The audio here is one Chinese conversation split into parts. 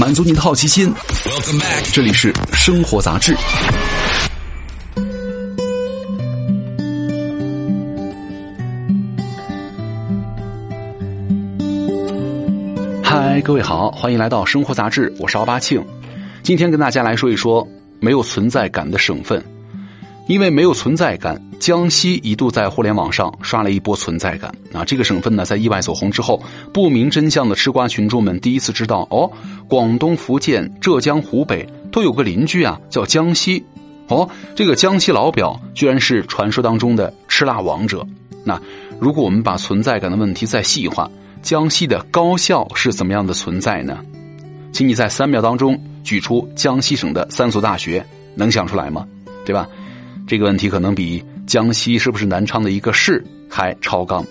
满足您的好奇心。这里是生活杂志。嗨，各位好，欢迎来到生活杂志，我是奥巴庆。今天跟大家来说一说没有存在感的省份。因为没有存在感，江西一度在互联网上刷了一波存在感。啊，这个省份呢，在意外走红之后，不明真相的吃瓜群众们第一次知道，哦，广东、福建、浙江、湖北都有个邻居啊，叫江西。哦，这个江西老表居然是传说当中的吃辣王者。那如果我们把存在感的问题再细化，江西的高校是怎么样的存在呢？请你在三秒当中举出江西省的三所大学，能想出来吗？对吧？这个问题可能比江西是不是南昌的一个市还超纲。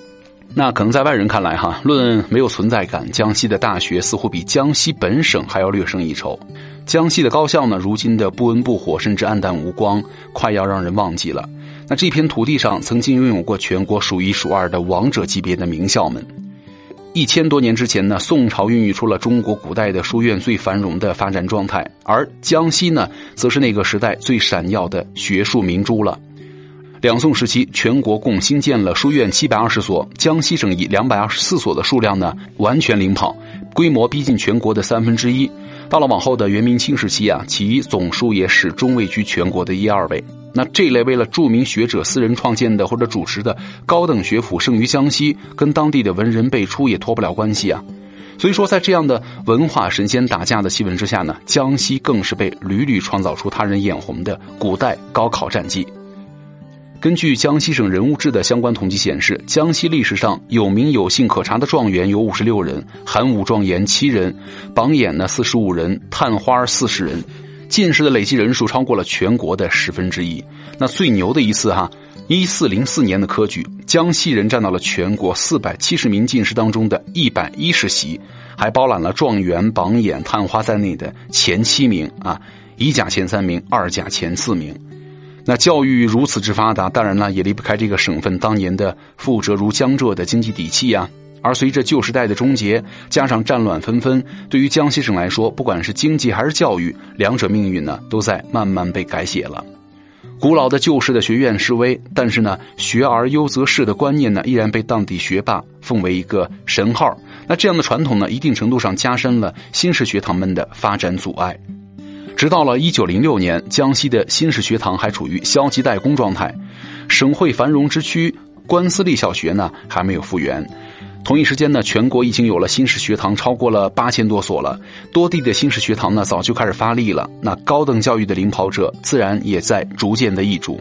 那可能在外人看来，哈，论没有存在感，江西的大学似乎比江西本省还要略胜一筹。江西的高校呢，如今的不温不火，甚至黯淡无光，快要让人忘记了。那这片土地上曾经拥有过全国数一数二的王者级别的名校们。一千多年之前呢，宋朝孕育出了中国古代的书院最繁荣的发展状态，而江西呢，则是那个时代最闪耀的学术明珠了。两宋时期，全国共新建了书院七百二十所，江西省以两百二十四所的数量呢，完全领跑，规模逼近全国的三分之一。到了往后的元明清时期啊，其总数也始终位居全国的一二位。那这类为了著名学者私人创建的或者主持的高等学府，胜于江西，跟当地的文人辈出也脱不了关系啊。所以说，在这样的文化神仙打架的气氛之下呢，江西更是被屡屡创造出他人眼红的古代高考战绩。根据江西省人物志的相关统计显示，江西历史上有名有姓可查的状元有五十六人，寒武状元七人，榜眼呢四十五人，探花四十人。进士的累计人数超过了全国的十分之一。那最牛的一次哈，一四零四年的科举，江西人占到了全国四百七十名进士当中的一百一十席，还包揽了状元、榜眼、探花在内的前七名啊，一甲前三名，二甲前四名。那教育如此之发达，当然呢也离不开这个省份当年的富浙如江浙的经济底气呀。而随着旧时代的终结，加上战乱纷纷，对于江西省来说，不管是经济还是教育，两者命运呢，都在慢慢被改写了。古老的旧式的学院式微，但是呢，学而优则仕的观念呢，依然被当地学霸奉为一个神号。那这样的传统呢，一定程度上加深了新式学堂们的发展阻碍。直到了一九零六年，江西的新式学堂还处于消极怠工状态，省会繁荣之区官私立小学呢，还没有复原。同一时间呢，全国已经有了新式学堂超过了八千多所了，多地的新式学堂呢早就开始发力了。那高等教育的领跑者自然也在逐渐的易主。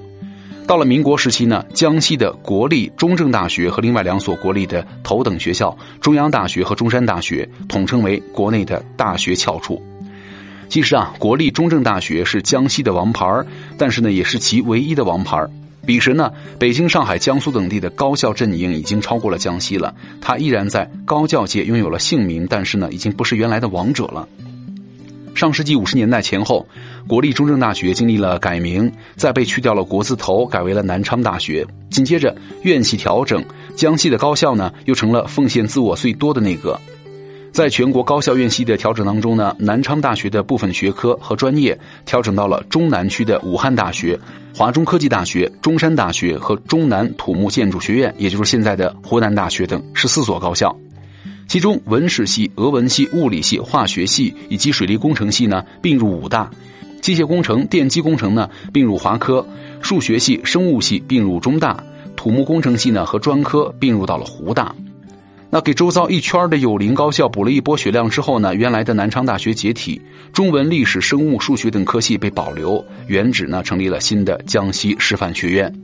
到了民国时期呢，江西的国立中正大学和另外两所国立的头等学校中央大学和中山大学统称为国内的大学翘楚。其实啊，国立中正大学是江西的王牌但是呢，也是其唯一的王牌彼时呢，北京、上海、江苏等地的高校阵营已经超过了江西了。他依然在高教界拥有了姓名，但是呢，已经不是原来的王者了。上世纪五十年代前后，国立中正大学经历了改名，再被去掉了国字头，改为了南昌大学。紧接着院系调整，江西的高校呢，又成了奉献自我最多的那个。在全国高校院系的调整当中呢，南昌大学的部分学科和专业调整到了中南区的武汉大学、华中科技大学、中山大学和中南土木建筑学院，也就是现在的湖南大学等十四所高校。其中，文史系、俄文系、物理系、化学系以及水利工程系呢并入武大，机械工程、电机工程呢并入华科，数学系、生物系并入中大，土木工程系呢和专科并入到了湖大。那给周遭一圈的有邻高校补了一波血量之后呢，原来的南昌大学解体，中文、历史、生物、数学等科系被保留，原址呢成立了新的江西师范学院。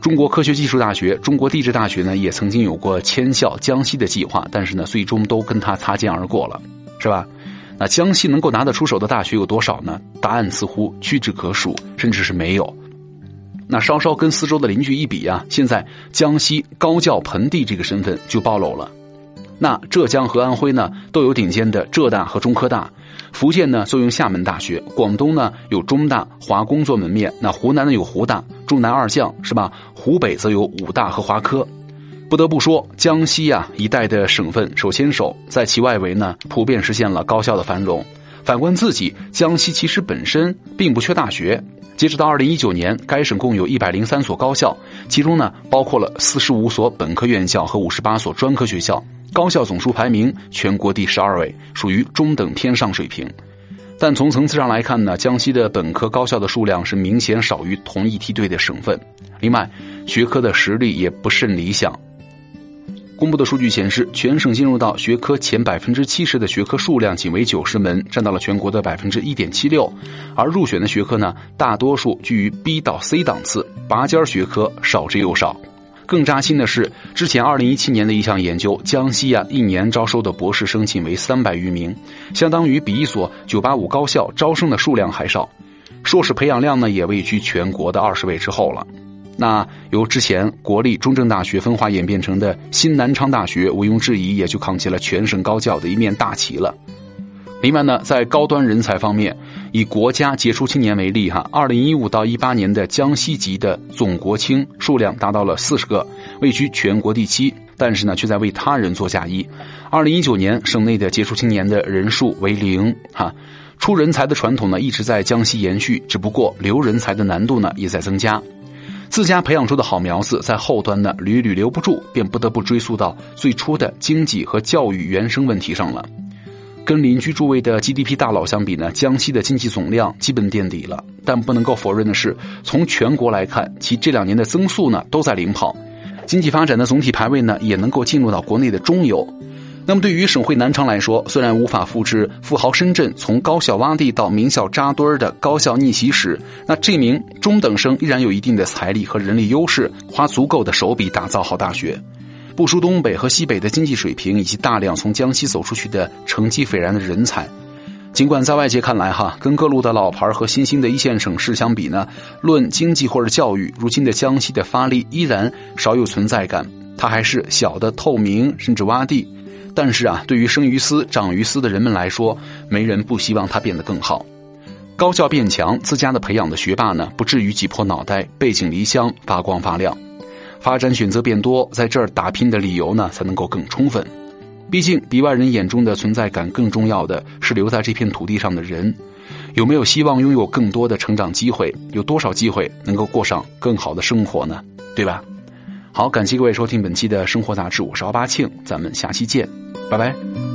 中国科学技术大学、中国地质大学呢也曾经有过迁校江西的计划，但是呢最终都跟他擦肩而过了，是吧？那江西能够拿得出手的大学有多少呢？答案似乎屈指可数，甚至是没有。那稍稍跟四周的邻居一比啊，现在江西高教盆地这个身份就暴露了。那浙江和安徽呢都有顶尖的浙大和中科大，福建呢坐拥厦门大学，广东呢有中大、华工做门面，那湖南呢有湖大、中南二将是吧？湖北则有武大和华科。不得不说，江西啊一带的省份手牵手，在其外围呢，普遍实现了高校的繁荣。反观自己，江西其实本身并不缺大学。截止到二零一九年，该省共有一百零三所高校，其中呢包括了四十五所本科院校和五十八所专科学校，高校总数排名全国第十二位，属于中等偏上水平。但从层次上来看呢，江西的本科高校的数量是明显少于同一梯队的省份。另外，学科的实力也不甚理想。公布的数据显示，全省进入到学科前百分之七十的学科数量仅为九十门，占到了全国的百分之一点七六。而入选的学科呢，大多数居于 B 到 C 档次，拔尖学科少之又少。更扎心的是，之前二零一七年的一项研究，江西啊一年招收的博士生仅为三百余名，相当于比一所九八五高校招生的数量还少。硕士培养量呢，也位居全国的二十位之后了。那由之前国立中正大学分化演变成的新南昌大学，毋庸置疑也就扛起了全省高教的一面大旗了。另外呢，在高端人才方面，以国家杰出青年为例，哈，二零一五到一八年的江西籍的总国青数量达到了四十个，位居全国第七，但是呢，却在为他人做嫁衣。二零一九年，省内的杰出青年的人数为零，哈，出人才的传统呢一直在江西延续，只不过留人才的难度呢也在增加。自家培养出的好苗子，在后端呢屡屡留不住，便不得不追溯到最初的经济和教育原生问题上了。跟邻居诸位的 GDP 大佬相比呢，江西的经济总量基本垫底了。但不能够否认的是，从全国来看，其这两年的增速呢都在领跑，经济发展的总体排位呢也能够进入到国内的中游。那么对于省会南昌来说，虽然无法复制富豪深圳从高校洼地到名校扎堆儿的高校逆袭史，那这名中等生依然有一定的财力和人力优势，花足够的手笔打造好大学。不输东北和西北的经济水平，以及大量从江西走出去的成绩斐然的人才。尽管在外界看来，哈，跟各路的老牌和新兴的一线省市相比呢，论经济或者教育，如今的江西的发力依然少有存在感，它还是小的透明，甚至洼地。但是啊，对于生于斯、长于斯的人们来说，没人不希望他变得更好。高校变强，自家的培养的学霸呢，不至于挤破脑袋背井离乡发光发亮。发展选择变多，在这儿打拼的理由呢，才能够更充分。毕竟，比外人眼中的存在感更重要的是留在这片土地上的人，有没有希望拥有更多的成长机会？有多少机会能够过上更好的生活呢？对吧？好，感谢各位收听本期的生活杂志，我是奥巴庆，咱们下期见，拜拜。